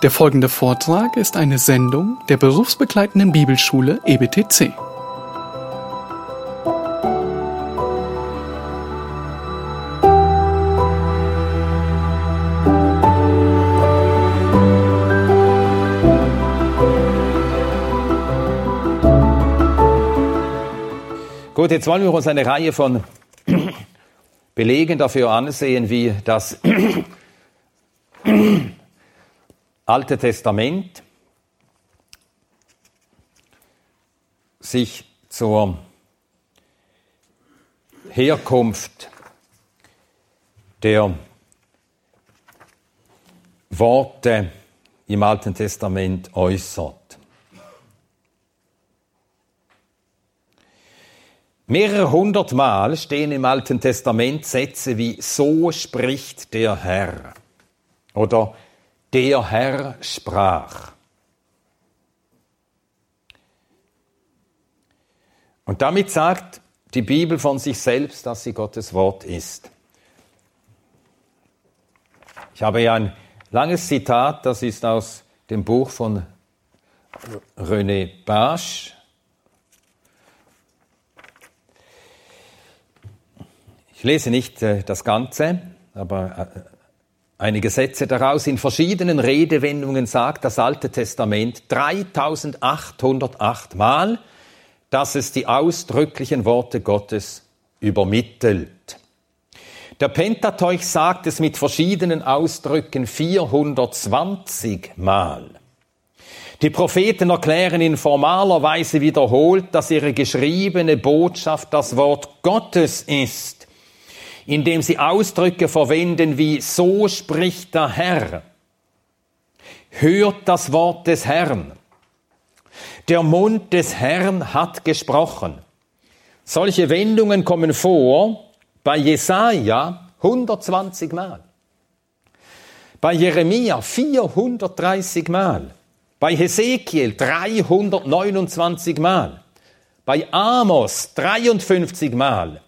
Der folgende Vortrag ist eine Sendung der berufsbegleitenden Bibelschule EBTC. Gut, jetzt wollen wir uns eine Reihe von Belegen dafür ansehen, wie das Alte Testament sich zur Herkunft der Worte im Alten Testament äußert. Mehrere hundert Mal stehen im Alten Testament Sätze wie So spricht der Herr oder der Herr sprach. Und damit sagt die Bibel von sich selbst, dass sie Gottes Wort ist. Ich habe ja ein langes Zitat, das ist aus dem Buch von René Basch. Ich lese nicht äh, das Ganze, aber äh, einige Sätze daraus. In verschiedenen Redewendungen sagt das Alte Testament 3808 Mal, dass es die ausdrücklichen Worte Gottes übermittelt. Der Pentateuch sagt es mit verschiedenen Ausdrücken 420 Mal. Die Propheten erklären in formaler Weise wiederholt, dass ihre geschriebene Botschaft das Wort Gottes ist indem sie Ausdrücke verwenden wie so spricht der Herr. Hört das Wort des Herrn. Der Mund des Herrn hat gesprochen. Solche Wendungen kommen vor bei Jesaja 120 Mal. Bei Jeremia 430 Mal. Bei Hesekiel 329 Mal. Bei Amos 53 Mal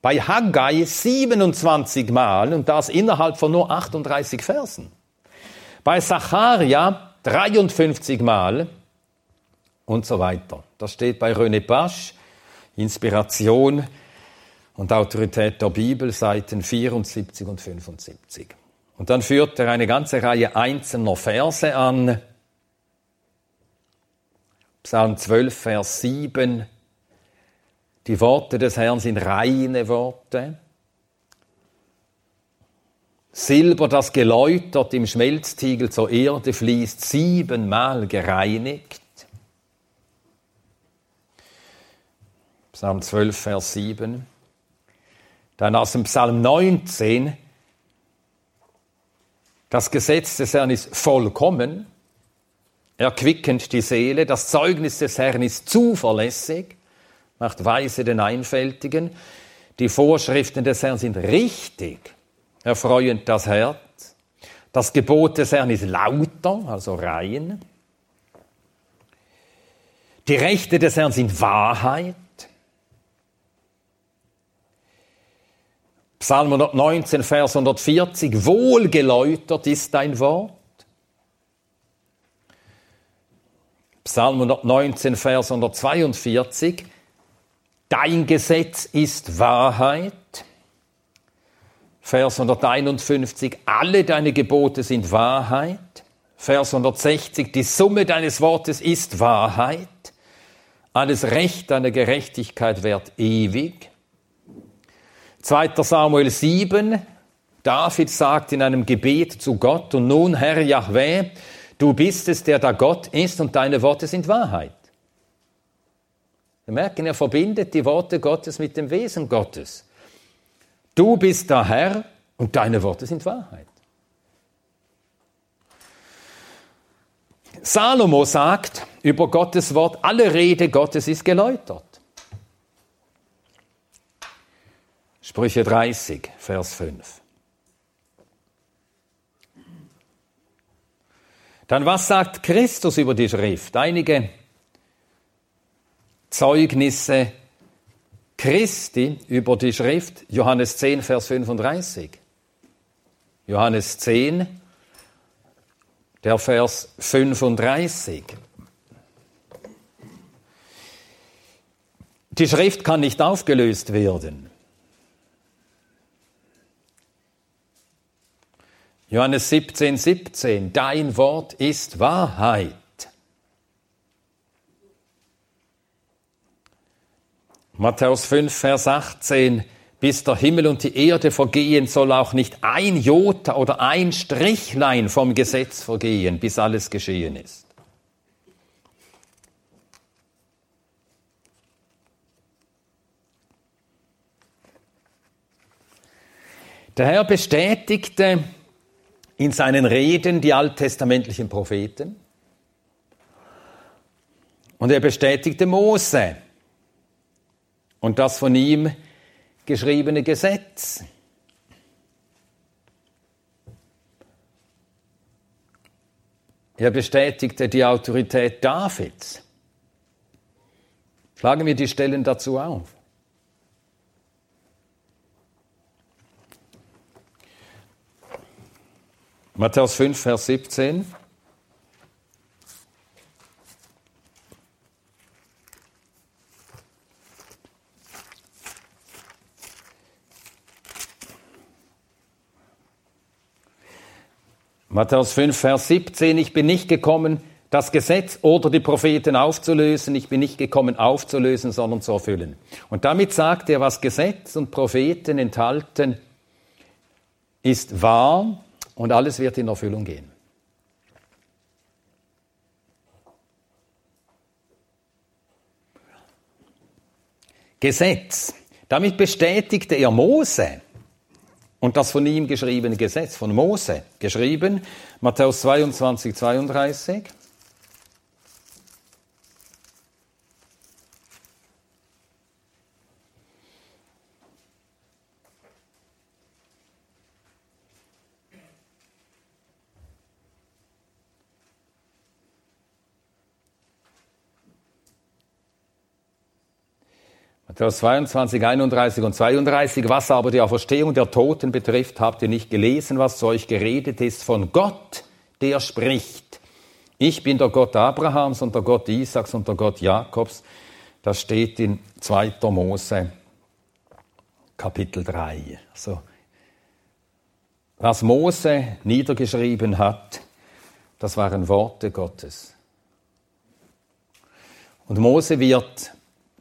bei Haggai 27 Mal und das innerhalb von nur 38 Versen. Bei Zacharia 53 Mal und so weiter. Das steht bei René Pasch, Inspiration und Autorität der Bibel, Seiten 74 und 75. Und dann führt er eine ganze Reihe einzelner Verse an. Psalm 12, Vers 7, die Worte des Herrn sind reine Worte. Silber, das geläutert im Schmelztiegel zur Erde fließt, siebenmal gereinigt. Psalm 12, Vers 7. Dann aus dem Psalm 19. Das Gesetz des Herrn ist vollkommen, erquickend die Seele. Das Zeugnis des Herrn ist zuverlässig macht weise den Einfältigen. Die Vorschriften des Herrn sind richtig, erfreuend das Herz. Das Gebot des Herrn ist lauter, also rein. Die Rechte des Herrn sind Wahrheit. Psalm 119, Vers 140, wohlgeläutert ist dein Wort. Psalm 119, Vers 142, Dein Gesetz ist Wahrheit. Vers 151, alle deine Gebote sind Wahrheit. Vers 160, die Summe deines Wortes ist Wahrheit. Alles Recht deiner Gerechtigkeit währt ewig. 2. Samuel 7, David sagt in einem Gebet zu Gott, und nun, Herr Yahweh, du bist es, der da Gott ist, und deine Worte sind Wahrheit. Wir merken, er verbindet die Worte Gottes mit dem Wesen Gottes. Du bist der Herr und deine Worte sind Wahrheit. Salomo sagt über Gottes Wort, alle Rede Gottes ist geläutert. Sprüche 30, Vers 5. Dann was sagt Christus über die Schrift? Einige Zeugnisse Christi über die Schrift, Johannes 10, Vers 35. Johannes 10, der Vers 35. Die Schrift kann nicht aufgelöst werden. Johannes 17, 17, dein Wort ist Wahrheit. Matthäus 5, Vers 18, bis der Himmel und die Erde vergehen, soll auch nicht ein Jota oder ein Strichlein vom Gesetz vergehen, bis alles geschehen ist. Der Herr bestätigte in seinen Reden die alttestamentlichen Propheten. Und er bestätigte Mose und das von ihm geschriebene Gesetz. Er bestätigte die Autorität Davids. Schlagen wir die Stellen dazu auf. Matthäus 5, Vers 17. Matthäus 5, Vers 17, ich bin nicht gekommen, das Gesetz oder die Propheten aufzulösen, ich bin nicht gekommen aufzulösen, sondern zu erfüllen. Und damit sagt er, was Gesetz und Propheten enthalten, ist wahr und alles wird in Erfüllung gehen. Gesetz. Damit bestätigte er Mose und das von ihm geschriebene Gesetz, von Mose geschrieben, Matthäus 22, 32. Vers 22, 31 und 32. Was aber die Auferstehung der Toten betrifft, habt ihr nicht gelesen, was zu euch geredet ist von Gott, der spricht. Ich bin der Gott Abrahams und der Gott Isaaks und der Gott Jakobs. Das steht in 2. Mose Kapitel 3. Also, was Mose niedergeschrieben hat, das waren Worte Gottes. Und Mose wird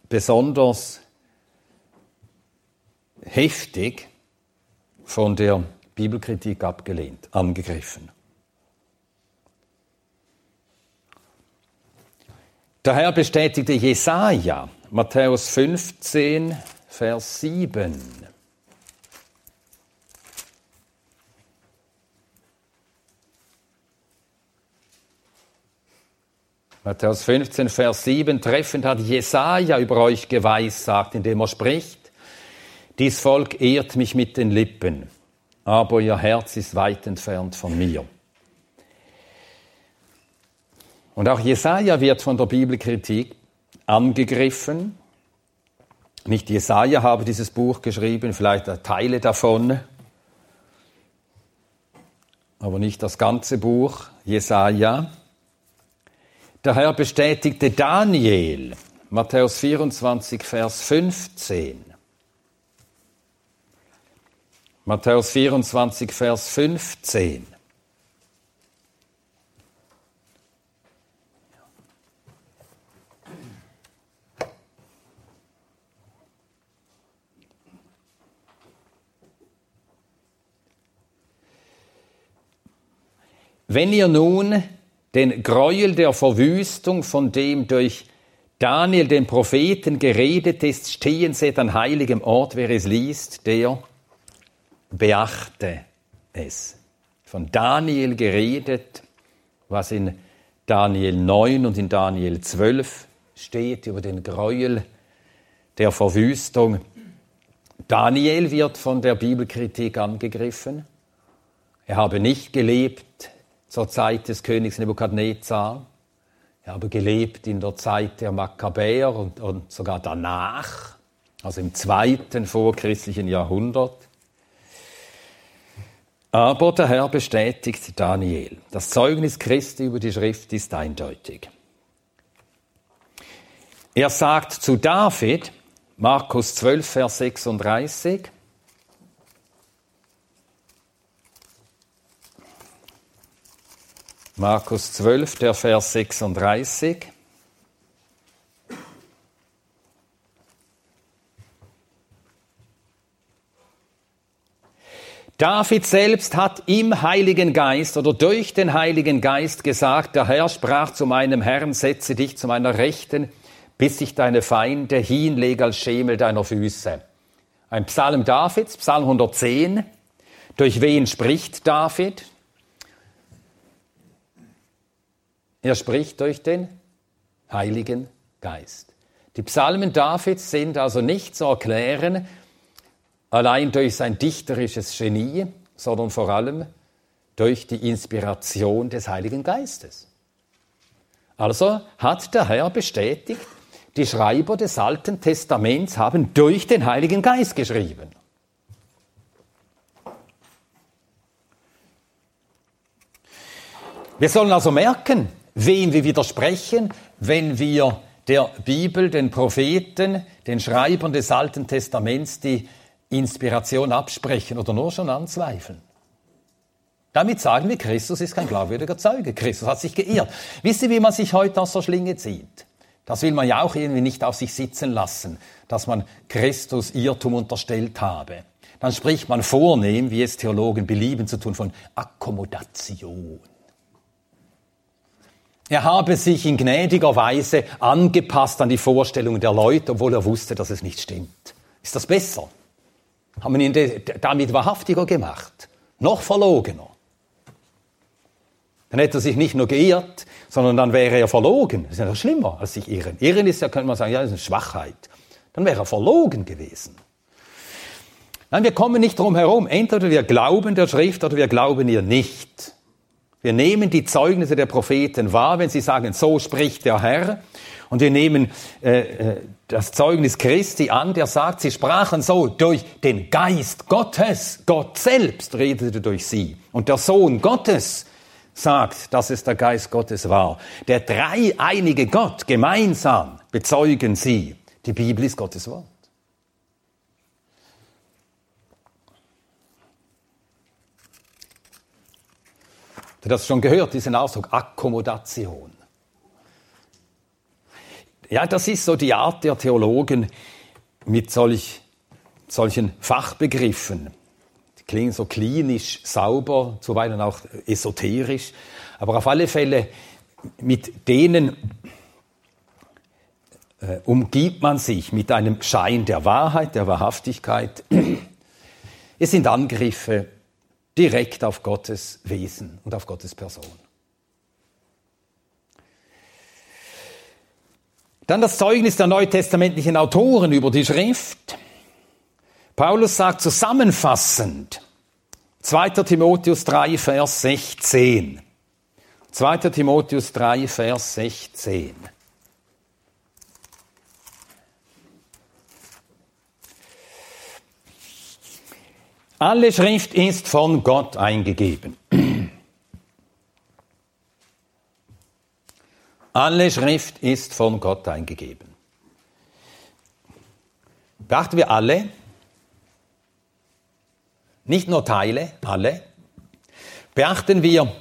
besonders heftig von der Bibelkritik abgelehnt, angegriffen. Daher bestätigte Jesaja, Matthäus 15, Vers 7. Matthäus 15, Vers 7, treffend hat Jesaja über euch geweissagt, indem er spricht, dies Volk ehrt mich mit den Lippen, aber ihr Herz ist weit entfernt von mir. Und auch Jesaja wird von der Bibelkritik angegriffen. Nicht Jesaja habe dieses Buch geschrieben, vielleicht Teile davon, aber nicht das ganze Buch Jesaja. Daher bestätigte Daniel, Matthäus 24, Vers 15, Matthäus 24, Vers 15. Wenn ihr nun den Gräuel der Verwüstung, von dem durch Daniel den Propheten geredet ist, stehen seht an heiligem Ort, wer es liest, der beachte es. Von Daniel geredet, was in Daniel 9 und in Daniel 12 steht über den Gräuel der Verwüstung. Daniel wird von der Bibelkritik angegriffen. Er habe nicht gelebt zur Zeit des Königs Nebukadnezar. Er habe gelebt in der Zeit der Makkabäer und, und sogar danach, also im zweiten vorchristlichen Jahrhundert. Aber der Herr bestätigt Daniel. Das Zeugnis Christi über die Schrift ist eindeutig. Er sagt zu David, Markus 12, Vers 36, Markus 12, der Vers 36. David selbst hat im Heiligen Geist oder durch den Heiligen Geist gesagt, der Herr sprach zu meinem Herrn, setze dich zu meiner Rechten, bis ich deine Feinde hinlege als Schemel deiner Füße. Ein Psalm Davids, Psalm 110. Durch wen spricht David? Er spricht durch den Heiligen Geist. Die Psalmen Davids sind also nicht zu erklären allein durch sein dichterisches Genie, sondern vor allem durch die Inspiration des Heiligen Geistes. Also hat der Herr bestätigt, die Schreiber des Alten Testaments haben durch den Heiligen Geist geschrieben. Wir sollen also merken, wem wir widersprechen, wenn wir der Bibel, den Propheten, den Schreibern des Alten Testaments die Inspiration absprechen oder nur schon anzweifeln. Damit sagen wir, Christus ist kein glaubwürdiger Zeuge. Christus hat sich geirrt. Wisst ihr, wie man sich heute aus der Schlinge zieht? Das will man ja auch irgendwie nicht auf sich sitzen lassen, dass man Christus Irrtum unterstellt habe. Dann spricht man vornehm, wie es Theologen belieben zu tun, von Akkommodation. Er habe sich in gnädiger Weise angepasst an die Vorstellungen der Leute, obwohl er wusste, dass es nicht stimmt. Ist das besser? haben ihn damit wahrhaftiger gemacht, noch verlogener. Dann hätte er sich nicht nur geirrt, sondern dann wäre er verlogen. Das ist ja noch schlimmer als sich irren. Irren ist ja, könnte man sagen, ja, das ist eine Schwachheit. Dann wäre er verlogen gewesen. Nein, wir kommen nicht drum herum. Entweder wir glauben der Schrift oder wir glauben ihr nicht. Wir nehmen die Zeugnisse der Propheten wahr, wenn sie sagen, so spricht der Herr. Und wir nehmen äh, äh, das Zeugnis Christi an, der sagt, sie sprachen so durch den Geist Gottes. Gott selbst redete durch sie. Und der Sohn Gottes sagt, dass es der Geist Gottes war. Der dreieinige Gott gemeinsam bezeugen sie. Die Bibel ist Gottes Wort. Du hast schon gehört, diesen Ausdruck Akkommodation. Ja, das ist so die Art der Theologen mit solch, solchen Fachbegriffen. Die klingen so klinisch, sauber, zuweilen auch esoterisch, aber auf alle Fälle mit denen äh, umgibt man sich mit einem Schein der Wahrheit, der Wahrhaftigkeit. Es sind Angriffe direkt auf Gottes Wesen und auf Gottes Person. Dann das Zeugnis der neutestamentlichen Autoren über die Schrift. Paulus sagt zusammenfassend, 2. Timotheus 3, Vers 16. 2. Timotheus 3, Vers 16. Alle Schrift ist von Gott eingegeben. Alle Schrift ist von Gott eingegeben. Beachten wir alle, nicht nur Teile, alle. Beachten wir,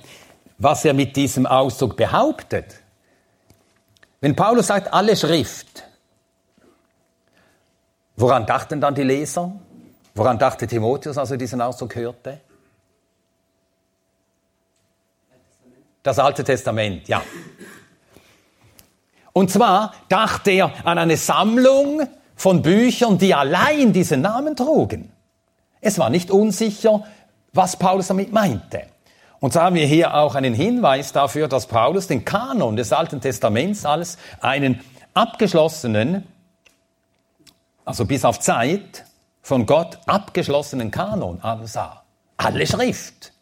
was er mit diesem Ausdruck behauptet. Wenn Paulus sagt, alle Schrift, woran dachten dann die Leser? Woran dachte Timotheus, als er diesen Ausdruck hörte? Das Alte Testament, ja. Und zwar dachte er an eine Sammlung von Büchern, die allein diesen Namen trugen. Es war nicht unsicher, was Paulus damit meinte. Und so haben wir hier auch einen Hinweis dafür, dass Paulus den Kanon des Alten Testaments als einen abgeschlossenen, also bis auf Zeit, von Gott abgeschlossenen Kanon ansah. Alle Schrift.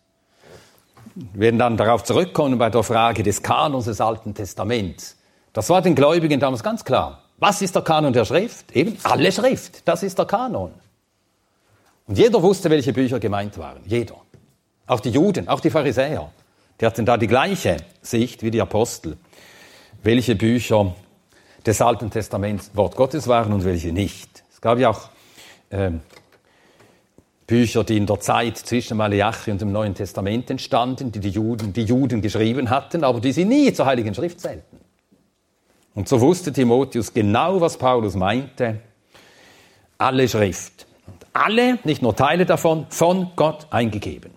Wir werden dann darauf zurückkommen bei der Frage des Kanons des Alten Testaments. Das war den Gläubigen damals ganz klar. Was ist der Kanon der Schrift? Eben alle Schrift. Das ist der Kanon. Und jeder wusste, welche Bücher gemeint waren. Jeder. Auch die Juden, auch die Pharisäer, die hatten da die gleiche Sicht wie die Apostel, welche Bücher des Alten Testaments Wort Gottes waren und welche nicht. Es gab ja auch ähm, Bücher, die in der Zeit zwischen Malachi und dem Neuen Testament entstanden, die die Juden, die Juden geschrieben hatten, aber die sie nie zur Heiligen Schrift zählten. Und so wusste Timotheus genau, was Paulus meinte. Alle Schrift. Und alle, nicht nur Teile davon, von Gott eingegeben.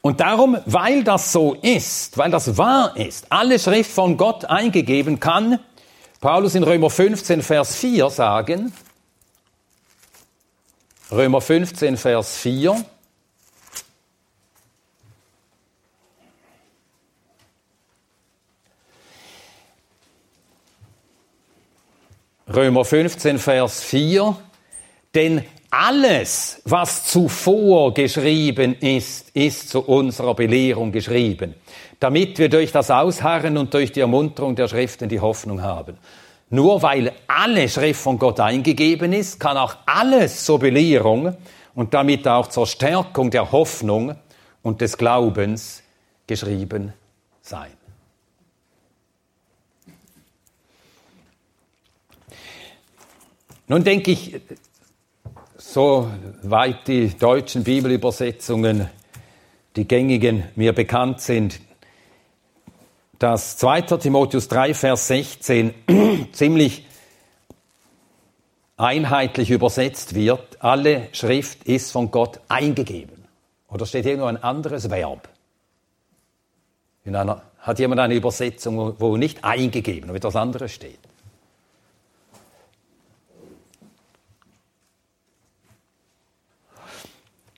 Und darum, weil das so ist, weil das wahr ist, alle Schrift von Gott eingegeben, kann Paulus in Römer 15, Vers 4 sagen, Römer 15, Vers 4. Römer 15, Vers 4. Denn alles, was zuvor geschrieben ist, ist zu unserer Belehrung geschrieben, damit wir durch das Ausharren und durch die Ermunterung der Schriften die Hoffnung haben. Nur weil alle Schrift von Gott eingegeben ist, kann auch alles zur Belehrung und damit auch zur Stärkung der Hoffnung und des Glaubens geschrieben sein. Nun denke ich, so weit die deutschen Bibelübersetzungen, die gängigen, mir bekannt sind, dass 2. Timotheus 3, Vers 16 ziemlich einheitlich übersetzt wird, alle Schrift ist von Gott eingegeben. Oder steht irgendwo ein anderes Verb? In einer, hat jemand eine Übersetzung, wo nicht eingegeben, wo etwas anderes steht?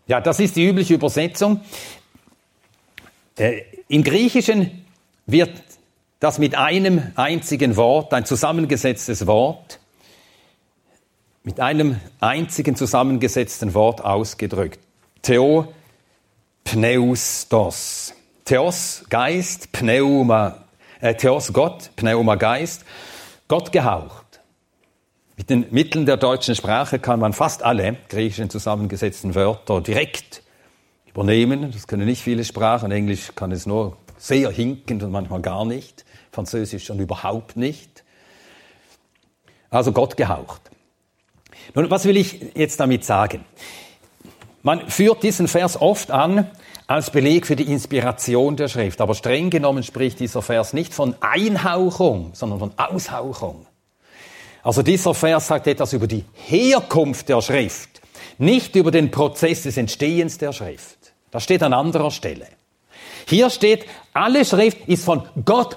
Ja, das ist die übliche Übersetzung. Äh, Im Griechischen wird das mit einem einzigen Wort, ein zusammengesetztes Wort, mit einem einzigen zusammengesetzten Wort ausgedrückt. Theo Pneustos. Theos Geist, Pneuma, äh, Theos Gott, Pneuma Geist, Gott gehaucht. Mit den Mitteln der deutschen Sprache kann man fast alle griechischen zusammengesetzten Wörter direkt übernehmen. Das können nicht viele Sprachen. Englisch kann es nur sehr hinkend und manchmal gar nicht, Französisch schon überhaupt nicht. Also Gott gehaucht. Nun, was will ich jetzt damit sagen? Man führt diesen Vers oft an als Beleg für die Inspiration der Schrift, aber streng genommen spricht dieser Vers nicht von Einhauchung, sondern von Aushauchung. Also dieser Vers sagt etwas über die Herkunft der Schrift, nicht über den Prozess des Entstehens der Schrift. Das steht an anderer Stelle. Hier steht, alle Schrift ist von Gott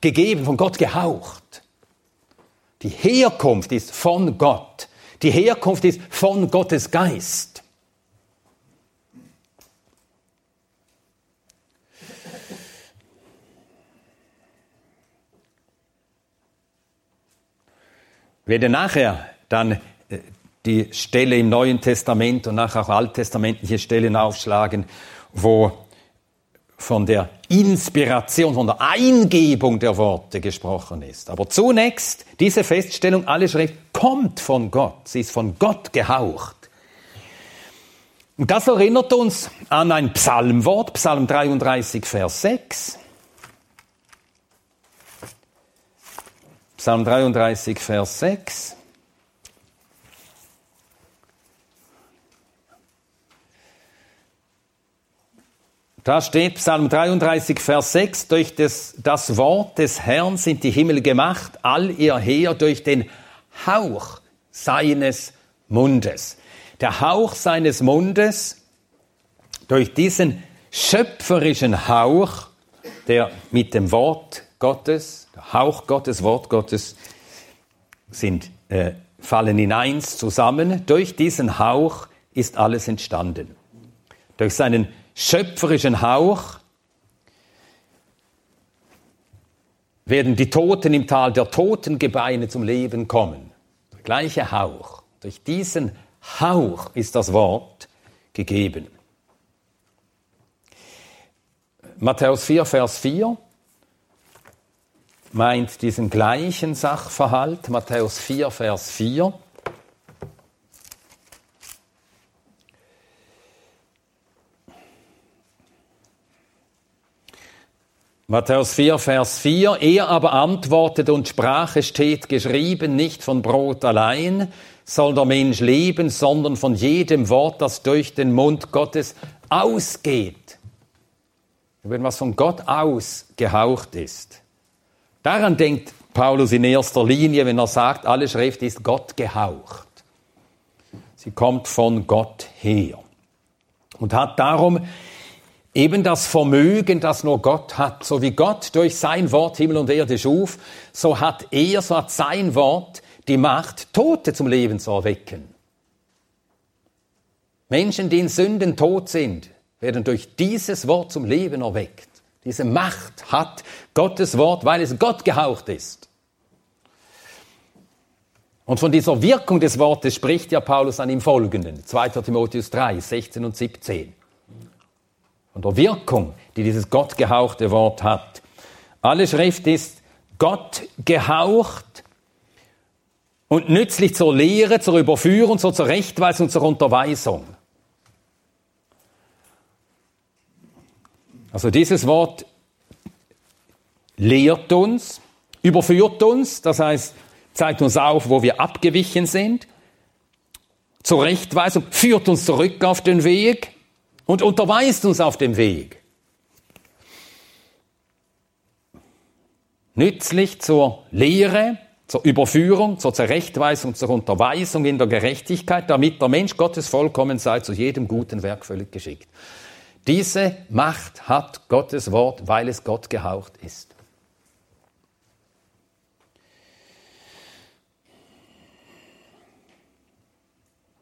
gegeben, von Gott gehaucht. Die Herkunft ist von Gott. Die Herkunft ist von Gottes Geist. Ich werde nachher dann äh, die Stelle im Neuen Testament und nachher auch alttestamentliche Stellen aufschlagen, wo von der Inspiration, von der Eingebung der Worte gesprochen ist. Aber zunächst diese Feststellung, alle Schrift kommt von Gott, sie ist von Gott gehaucht. Und das erinnert uns an ein Psalmwort, Psalm 33, Vers 6. Psalm 33, Vers 6. Da steht Psalm 33, Vers 6, durch das, das Wort des Herrn sind die Himmel gemacht, all ihr Heer durch den Hauch seines Mundes. Der Hauch seines Mundes, durch diesen schöpferischen Hauch, der mit dem Wort Gottes, der Hauch Gottes, Wort Gottes, sind, äh, fallen in eins zusammen. Durch diesen Hauch ist alles entstanden. Durch seinen schöpferischen Hauch werden die Toten im Tal der Totengebeine zum Leben kommen. Der gleiche Hauch. Durch diesen Hauch ist das Wort gegeben. Matthäus 4, Vers 4 meint diesen gleichen Sachverhalt. Matthäus 4, Vers 4. Matthäus 4, Vers 4. Er aber antwortete und sprach, es steht geschrieben, nicht von Brot allein soll der Mensch leben, sondern von jedem Wort, das durch den Mund Gottes ausgeht. Wenn was von Gott ausgehaucht ist. Daran denkt Paulus in erster Linie, wenn er sagt, alle Schrift ist Gott gehaucht. Sie kommt von Gott her und hat darum eben das Vermögen, das nur Gott hat. So wie Gott durch sein Wort Himmel und Erde schuf, so hat er, so hat sein Wort die Macht, Tote zum Leben zu erwecken. Menschen, die in Sünden tot sind, werden durch dieses Wort zum Leben erweckt. Diese Macht hat Gottes Wort, weil es Gott gehaucht ist. Und von dieser Wirkung des Wortes spricht ja Paulus an im Folgenden, 2. Timotheus 3, 16 und 17 und der Wirkung, die dieses Gott gehauchte Wort hat. Alle Schrift ist Gott gehaucht und nützlich zur Lehre, zur Überführung, zur Zurechtweisung, zur Unterweisung. Also dieses Wort lehrt uns, überführt uns, das heißt, zeigt uns auf, wo wir abgewichen sind, Zurechtweisung, führt uns zurück auf den Weg, und unterweist uns auf dem Weg. Nützlich zur Lehre, zur Überführung, zur Zurechtweisung, zur Unterweisung in der Gerechtigkeit, damit der Mensch Gottes vollkommen sei, zu jedem guten Werk völlig geschickt. Diese Macht hat Gottes Wort, weil es Gott gehaucht ist.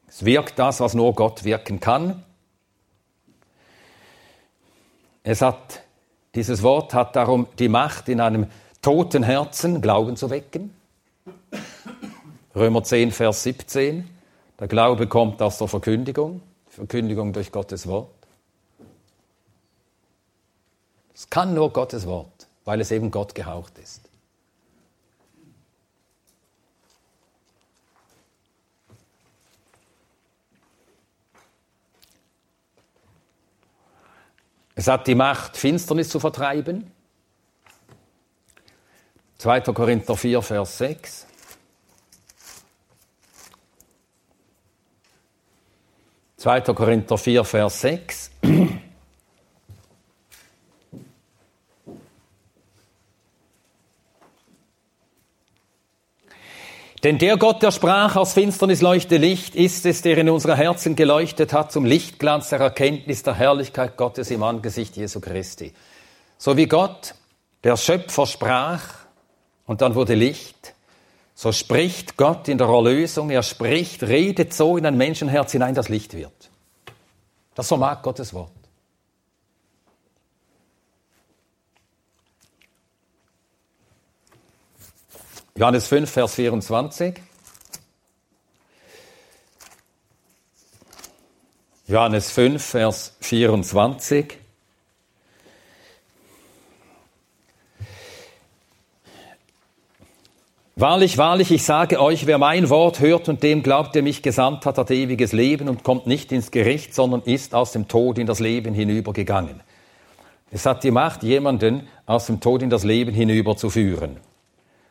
Es wirkt das, was nur Gott wirken kann. Es hat, dieses Wort hat darum die Macht, in einem toten Herzen Glauben zu wecken. Römer 10, Vers 17. Der Glaube kommt aus der Verkündigung, Verkündigung durch Gottes Wort. Es kann nur Gottes Wort, weil es eben Gott gehaucht ist. Es hat die Macht, Finsternis zu vertreiben. 2. Korinther 4, Vers 6. Zweiter Korinther 4, Vers 6. Denn der Gott, der sprach, aus Finsternis leuchte Licht, ist es, der in unsere Herzen geleuchtet hat zum Lichtglanz der Erkenntnis der Herrlichkeit Gottes im Angesicht Jesu Christi. So wie Gott, der Schöpfer, sprach und dann wurde Licht, so spricht Gott in der Erlösung, er spricht, redet so in ein Menschenherz hinein, dass Licht wird. Das vermag Gottes Wort. Johannes 5, Vers 24. Johannes 5, Vers 24. Wahrlich, wahrlich, ich sage euch, wer mein Wort hört und dem glaubt, der mich gesandt hat, hat ewiges Leben und kommt nicht ins Gericht, sondern ist aus dem Tod in das Leben hinübergegangen. Es hat die Macht, jemanden aus dem Tod in das Leben hinüberzuführen.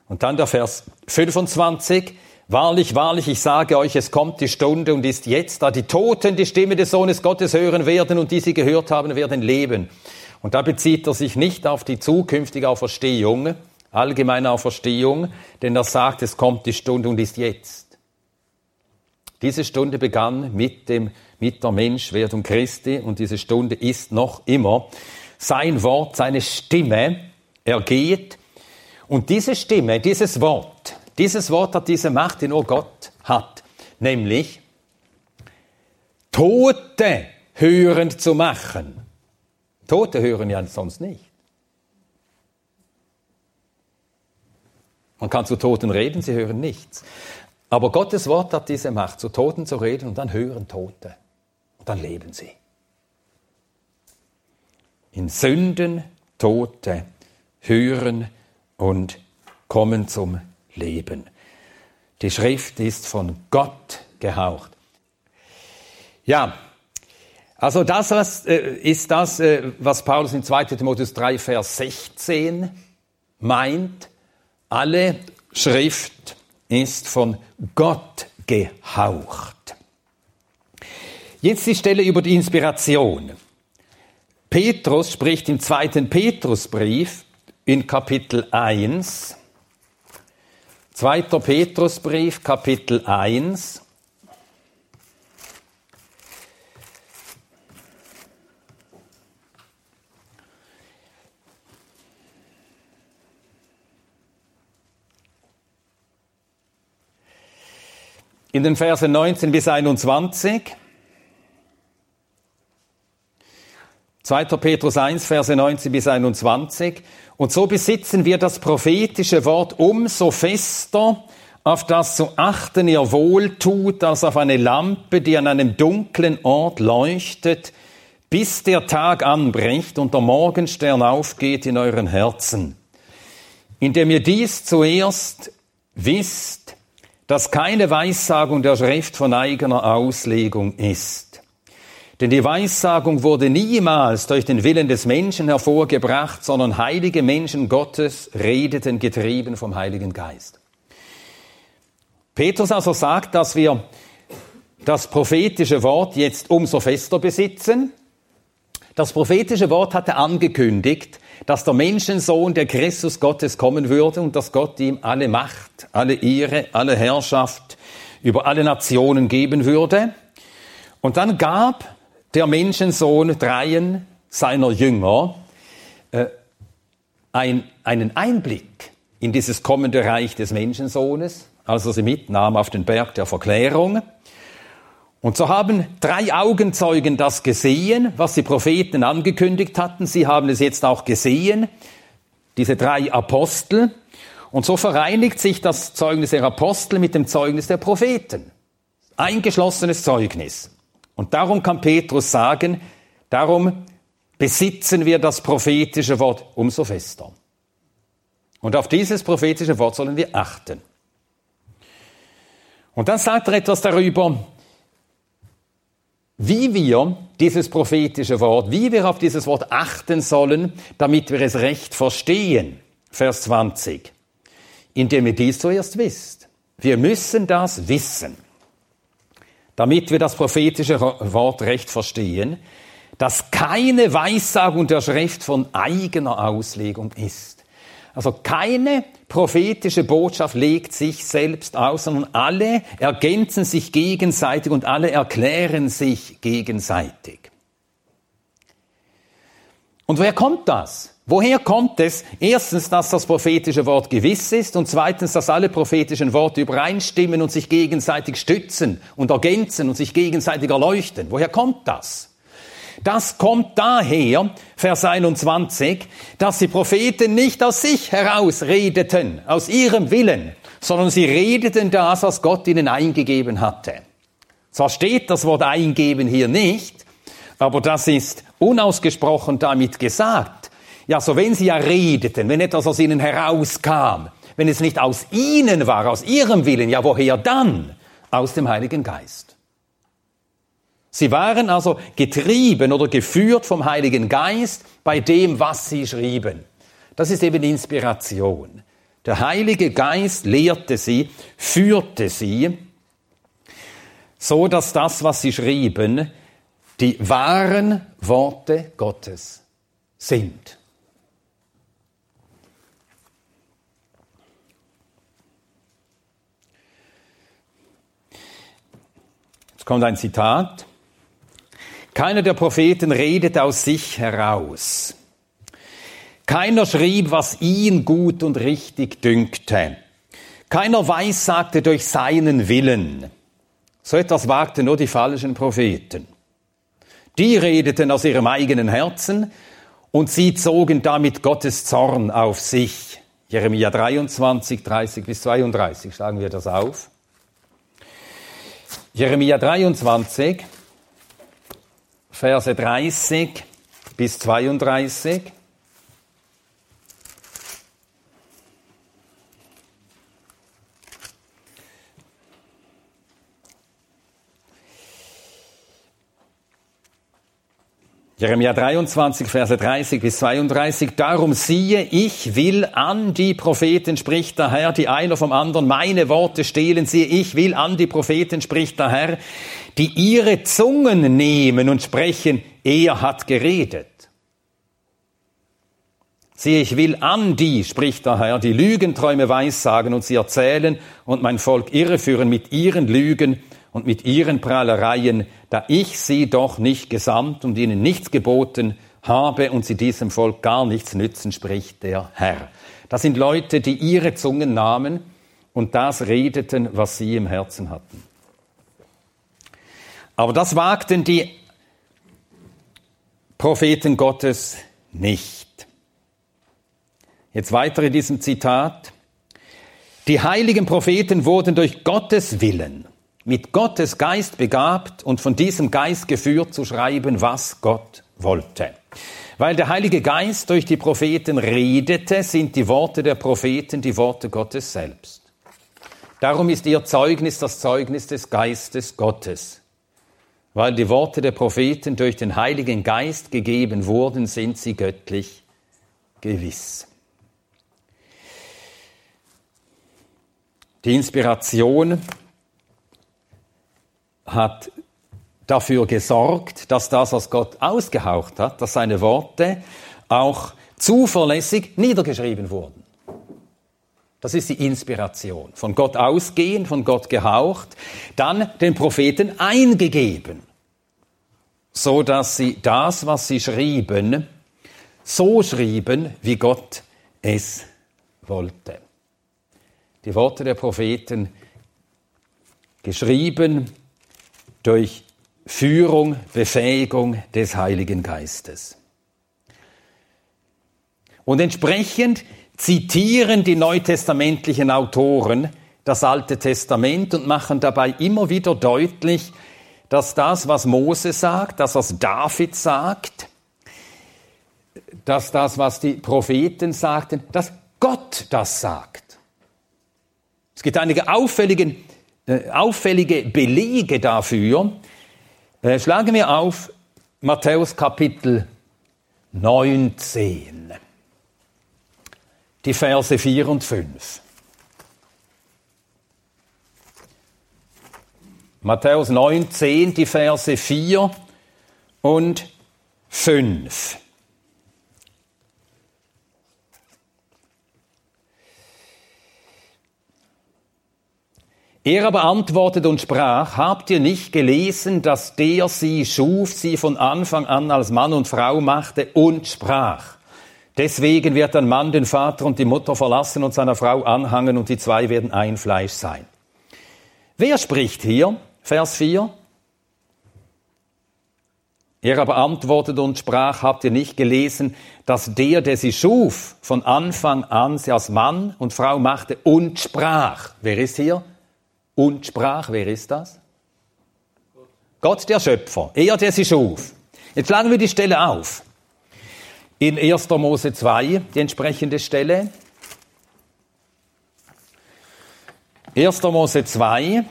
Und dann der Vers 25. Wahrlich, wahrlich, ich sage euch, es kommt die Stunde und ist jetzt, da die Toten die Stimme des Sohnes Gottes hören werden und die sie gehört haben, werden leben. Und da bezieht er sich nicht auf die zukünftige Auferstehung, allgemeine Auferstehung, denn er sagt, es kommt die Stunde und ist jetzt. Diese Stunde begann mit dem, mit der Menschwerdung Christi und diese Stunde ist noch immer. Sein Wort, seine Stimme ergeht und diese Stimme, dieses Wort, dieses Wort hat diese Macht, die nur Gott hat, nämlich Tote hörend zu machen. Tote hören ja sonst nicht. Man kann zu Toten reden, sie hören nichts. Aber Gottes Wort hat diese Macht, zu Toten zu reden und dann hören Tote. Und dann leben sie. In Sünden Tote hören und kommen zum Leben. Die Schrift ist von Gott gehaucht. Ja, Also das was, äh, ist das, äh, was Paulus in 2 Timotheus 3, Vers 16 meint. Alle Schrift ist von Gott gehaucht. Jetzt die Stelle über die Inspiration. Petrus spricht im zweiten Petrusbrief in Kapitel 1, zweiter Petrusbrief, Kapitel 1, in den Versen 19 bis 21. 2. Petrus 1, Verse 19 bis 21. Und so besitzen wir das prophetische Wort umso fester, auf das zu achten ihr wohl tut, als auf eine Lampe, die an einem dunklen Ort leuchtet, bis der Tag anbricht und der Morgenstern aufgeht in euren Herzen. Indem ihr dies zuerst wisst, dass keine Weissagung der Schrift von eigener Auslegung ist. Denn die Weissagung wurde niemals durch den Willen des Menschen hervorgebracht, sondern heilige Menschen Gottes redeten getrieben vom Heiligen Geist. Petrus also sagt, dass wir das prophetische Wort jetzt umso fester besitzen. Das prophetische Wort hatte angekündigt, dass der Menschensohn, der Christus Gottes, kommen würde und dass Gott ihm alle Macht, alle Ehre, alle Herrschaft über alle Nationen geben würde. Und dann gab der Menschensohn dreien seiner Jünger äh, ein, einen Einblick in dieses kommende Reich des Menschensohnes, als er sie mitnahm auf den Berg der Verklärung. Und so haben drei Augenzeugen das gesehen, was die Propheten angekündigt hatten. Sie haben es jetzt auch gesehen, diese drei Apostel. Und so vereinigt sich das Zeugnis der Apostel mit dem Zeugnis der Propheten. Eingeschlossenes Zeugnis. Und darum kann Petrus sagen, darum besitzen wir das prophetische Wort umso fester. Und auf dieses prophetische Wort sollen wir achten. Und dann sagt er etwas darüber, wie wir dieses prophetische Wort, wie wir auf dieses Wort achten sollen, damit wir es recht verstehen. Vers 20. Indem ihr dies zuerst wisst. Wir müssen das wissen, damit wir das prophetische Wort recht verstehen, dass keine Weissagung der Schrift von eigener Auslegung ist. Also keine prophetische Botschaft legt sich selbst aus, sondern alle ergänzen sich gegenseitig und alle erklären sich gegenseitig. Und woher kommt das? Woher kommt es? Erstens, dass das prophetische Wort gewiss ist und zweitens, dass alle prophetischen Worte übereinstimmen und sich gegenseitig stützen und ergänzen und sich gegenseitig erleuchten. Woher kommt das? Das kommt daher, Vers 21, dass die Propheten nicht aus sich heraus redeten, aus ihrem Willen, sondern sie redeten das, was Gott ihnen eingegeben hatte. Zwar steht das Wort eingeben hier nicht, aber das ist unausgesprochen damit gesagt. Ja, so wenn sie ja redeten, wenn etwas aus ihnen herauskam, wenn es nicht aus ihnen war, aus ihrem Willen, ja woher dann? Aus dem Heiligen Geist. Sie waren also getrieben oder geführt vom Heiligen Geist bei dem, was sie schrieben. Das ist eben Inspiration. Der Heilige Geist lehrte sie, führte sie, so dass das, was sie schrieben, die wahren Worte Gottes sind. Jetzt kommt ein Zitat. Keiner der Propheten redet aus sich heraus. Keiner schrieb, was ihn gut und richtig dünkte. Keiner weissagte durch seinen Willen. So etwas wagten nur die falschen Propheten. Die redeten aus ihrem eigenen Herzen und sie zogen damit Gottes Zorn auf sich. Jeremia 23, 30 bis 32, schlagen wir das auf. Jeremia 23, Verse 30 bis 32. Jeremia 23, Verse 30 bis 32. Darum siehe, ich will an die Propheten, spricht der Herr, die einer vom anderen meine Worte stehlen. Siehe, ich will an die Propheten, spricht der Herr, die ihre Zungen nehmen und sprechen, er hat geredet. Siehe, ich will an die, spricht der Herr, die Lügenträume weissagen und sie erzählen und mein Volk irreführen mit ihren Lügen und mit ihren Prahlereien, da ich sie doch nicht gesandt und ihnen nichts geboten habe und sie diesem Volk gar nichts nützen, spricht der Herr. Das sind Leute, die ihre Zungen nahmen und das redeten, was sie im Herzen hatten. Aber das wagten die Propheten Gottes nicht. Jetzt weiter in diesem Zitat. Die heiligen Propheten wurden durch Gottes Willen mit Gottes Geist begabt und von diesem Geist geführt zu schreiben, was Gott wollte. Weil der Heilige Geist durch die Propheten redete, sind die Worte der Propheten die Worte Gottes selbst. Darum ist ihr Zeugnis das Zeugnis des Geistes Gottes. Weil die Worte der Propheten durch den Heiligen Geist gegeben wurden, sind sie göttlich gewiss. Die Inspiration hat dafür gesorgt, dass das, was Gott ausgehaucht hat, dass seine Worte auch zuverlässig niedergeschrieben wurden. Das ist die Inspiration. Von Gott ausgehend, von Gott gehaucht, dann den Propheten eingegeben, so dass sie das, was sie schrieben, so schrieben, wie Gott es wollte. Die Worte der Propheten geschrieben durch Führung, Befähigung des Heiligen Geistes. Und entsprechend zitieren die neutestamentlichen Autoren das Alte Testament und machen dabei immer wieder deutlich, dass das, was Mose sagt, das, was David sagt, dass das, was die Propheten sagten, dass Gott das sagt. Es gibt einige auffällige äh, auffällige Belege dafür. Äh, schlagen wir auf Matthäus Kapitel 19, die Verse 4 und 5. Matthäus 19, die Verse 4 und 5. Er aber antwortete und sprach, habt ihr nicht gelesen, dass der sie schuf, sie von Anfang an als Mann und Frau machte und sprach. Deswegen wird ein Mann den Vater und die Mutter verlassen und seiner Frau anhangen und die zwei werden ein Fleisch sein. Wer spricht hier? Vers 4. Er aber antwortete und sprach, habt ihr nicht gelesen, dass der, der sie schuf, von Anfang an sie als Mann und Frau machte und sprach. Wer ist hier? Und sprach. Wer ist das? Gott, Gott der Schöpfer. Er, der sie schuf. Jetzt schlagen wir die Stelle auf. In 1. Mose 2, die entsprechende Stelle. 1. Mose 2.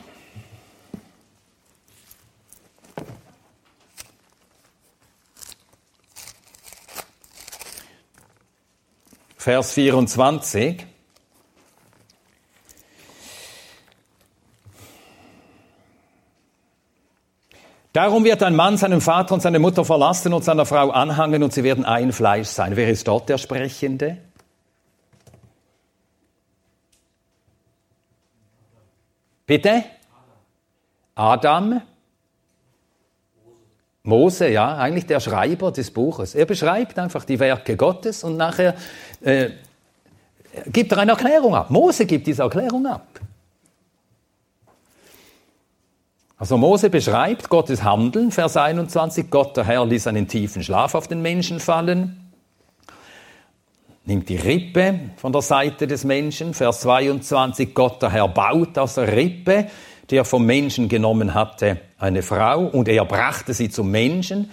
Vers 24. Darum wird ein Mann seinen Vater und seine Mutter verlassen und seiner Frau anhangen und sie werden ein Fleisch sein. Wer ist dort der Sprechende? Bitte? Adam? Mose, ja, eigentlich der Schreiber des Buches. Er beschreibt einfach die Werke Gottes und nachher äh, gibt er eine Erklärung ab. Mose gibt diese Erklärung ab. Also Mose beschreibt Gottes Handeln, Vers 21, Gott der Herr ließ einen tiefen Schlaf auf den Menschen fallen, nimmt die Rippe von der Seite des Menschen, Vers 22, Gott der Herr baut aus der Rippe, die er vom Menschen genommen hatte, eine Frau und er brachte sie zum Menschen.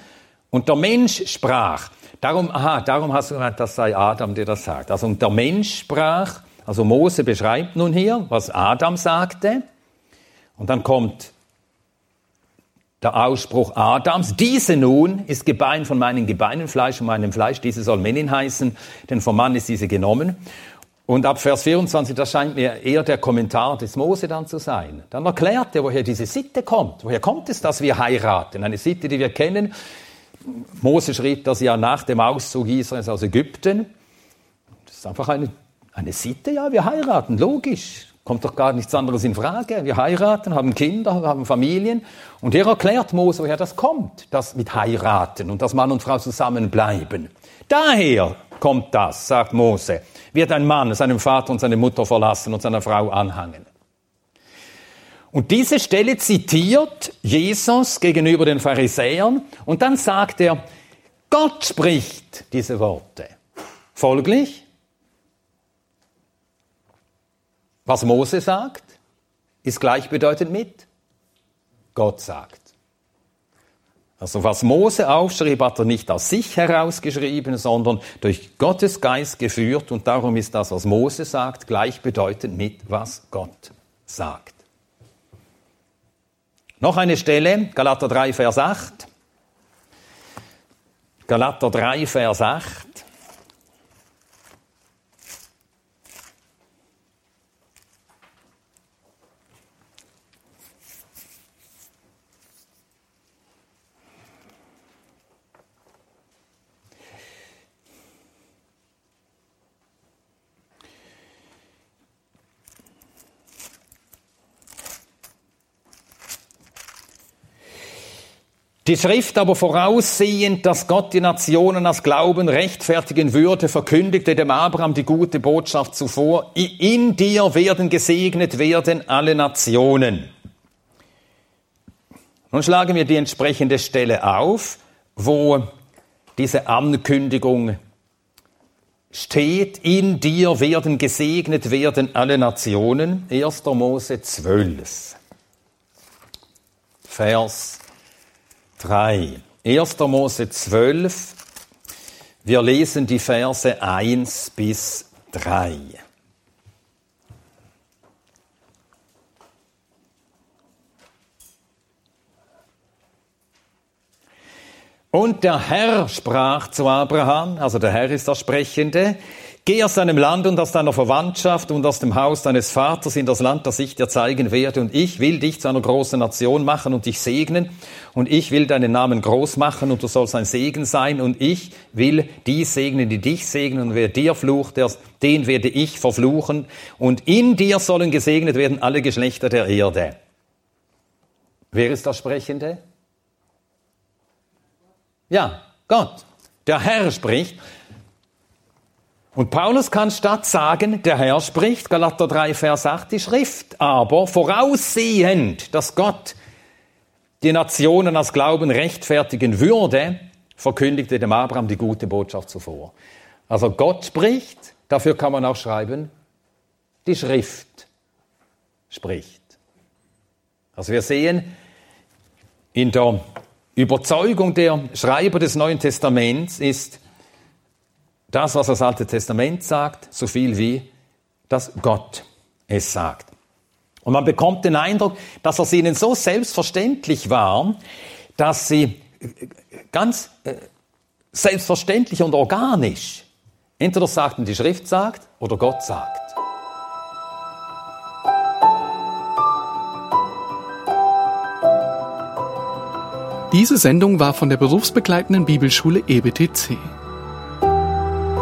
Und der Mensch sprach, darum, aha, darum hast du gesagt, das sei Adam, der das sagt. Also und der Mensch sprach, also Mose beschreibt nun hier, was Adam sagte. Und dann kommt der Ausspruch Adams, diese nun ist Gebein von meinen Gebeinen, Fleisch von meinem Fleisch, diese soll Menin heißen, denn vom Mann ist diese genommen. Und ab Vers 24, das scheint mir eher der Kommentar des Mose dann zu sein. Dann erklärt er, woher diese Sitte kommt. Woher kommt es, dass wir heiraten? Eine Sitte, die wir kennen. Mose schrieb das ja nach dem Auszug Israels aus Ägypten. Das ist einfach eine, eine Sitte, ja, wir heiraten, logisch. Kommt doch gar nichts anderes in Frage. Wir heiraten, haben Kinder, haben Familien. Und er erklärt Mose, woher das kommt, das mit heiraten und dass Mann und Frau zusammenbleiben. Daher kommt das, sagt Mose, wird ein Mann seinem Vater und seine Mutter verlassen und seiner Frau anhangen. Und diese Stelle zitiert Jesus gegenüber den Pharisäern und dann sagt er, Gott spricht diese Worte. Folglich, was Mose sagt, ist gleichbedeutend mit Gott sagt. Also was Mose aufschrieb, hat er nicht aus sich herausgeschrieben, sondern durch Gottes Geist geführt und darum ist das, was Mose sagt, gleichbedeutend mit, was Gott sagt. Noch eine Stelle, Galater 3, Vers 8. Galater 3, Vers 8. Die Schrift aber voraussehend, dass Gott die Nationen aus Glauben rechtfertigen würde, verkündigte dem Abraham die gute Botschaft zuvor, in dir werden gesegnet werden alle Nationen. Nun schlagen wir die entsprechende Stelle auf, wo diese Ankündigung steht, in dir werden gesegnet werden alle Nationen. 1. Mose 12, Vers 3. 1. Mose 12. Wir lesen die Verse 1 bis 3. Und der Herr sprach zu Abraham, also der Herr ist der Sprechende, Geh aus deinem Land und aus deiner Verwandtschaft und aus dem Haus deines Vaters in das Land, das ich dir zeigen werde. Und ich will dich zu einer großen Nation machen und dich segnen. Und ich will deinen Namen groß machen und du sollst ein Segen sein. Und ich will die segnen, die dich segnen. Und wer dir flucht, den werde ich verfluchen. Und in dir sollen gesegnet werden alle Geschlechter der Erde. Wer ist der Sprechende? Ja, Gott. Der Herr spricht. Und Paulus kann statt sagen, der Herr spricht, Galater 3, Vers 8, die Schrift aber voraussehend, dass Gott die Nationen als Glauben rechtfertigen würde, verkündigte dem Abraham die gute Botschaft zuvor. Also Gott spricht, dafür kann man auch schreiben, die Schrift spricht. Also wir sehen in der Überzeugung der Schreiber des Neuen Testaments ist, das, was das Alte Testament sagt, so viel wie, dass Gott es sagt. Und man bekommt den Eindruck, dass es ihnen so selbstverständlich war, dass sie ganz äh, selbstverständlich und organisch entweder sagten, die Schrift sagt oder Gott sagt. Diese Sendung war von der berufsbegleitenden Bibelschule EBTC.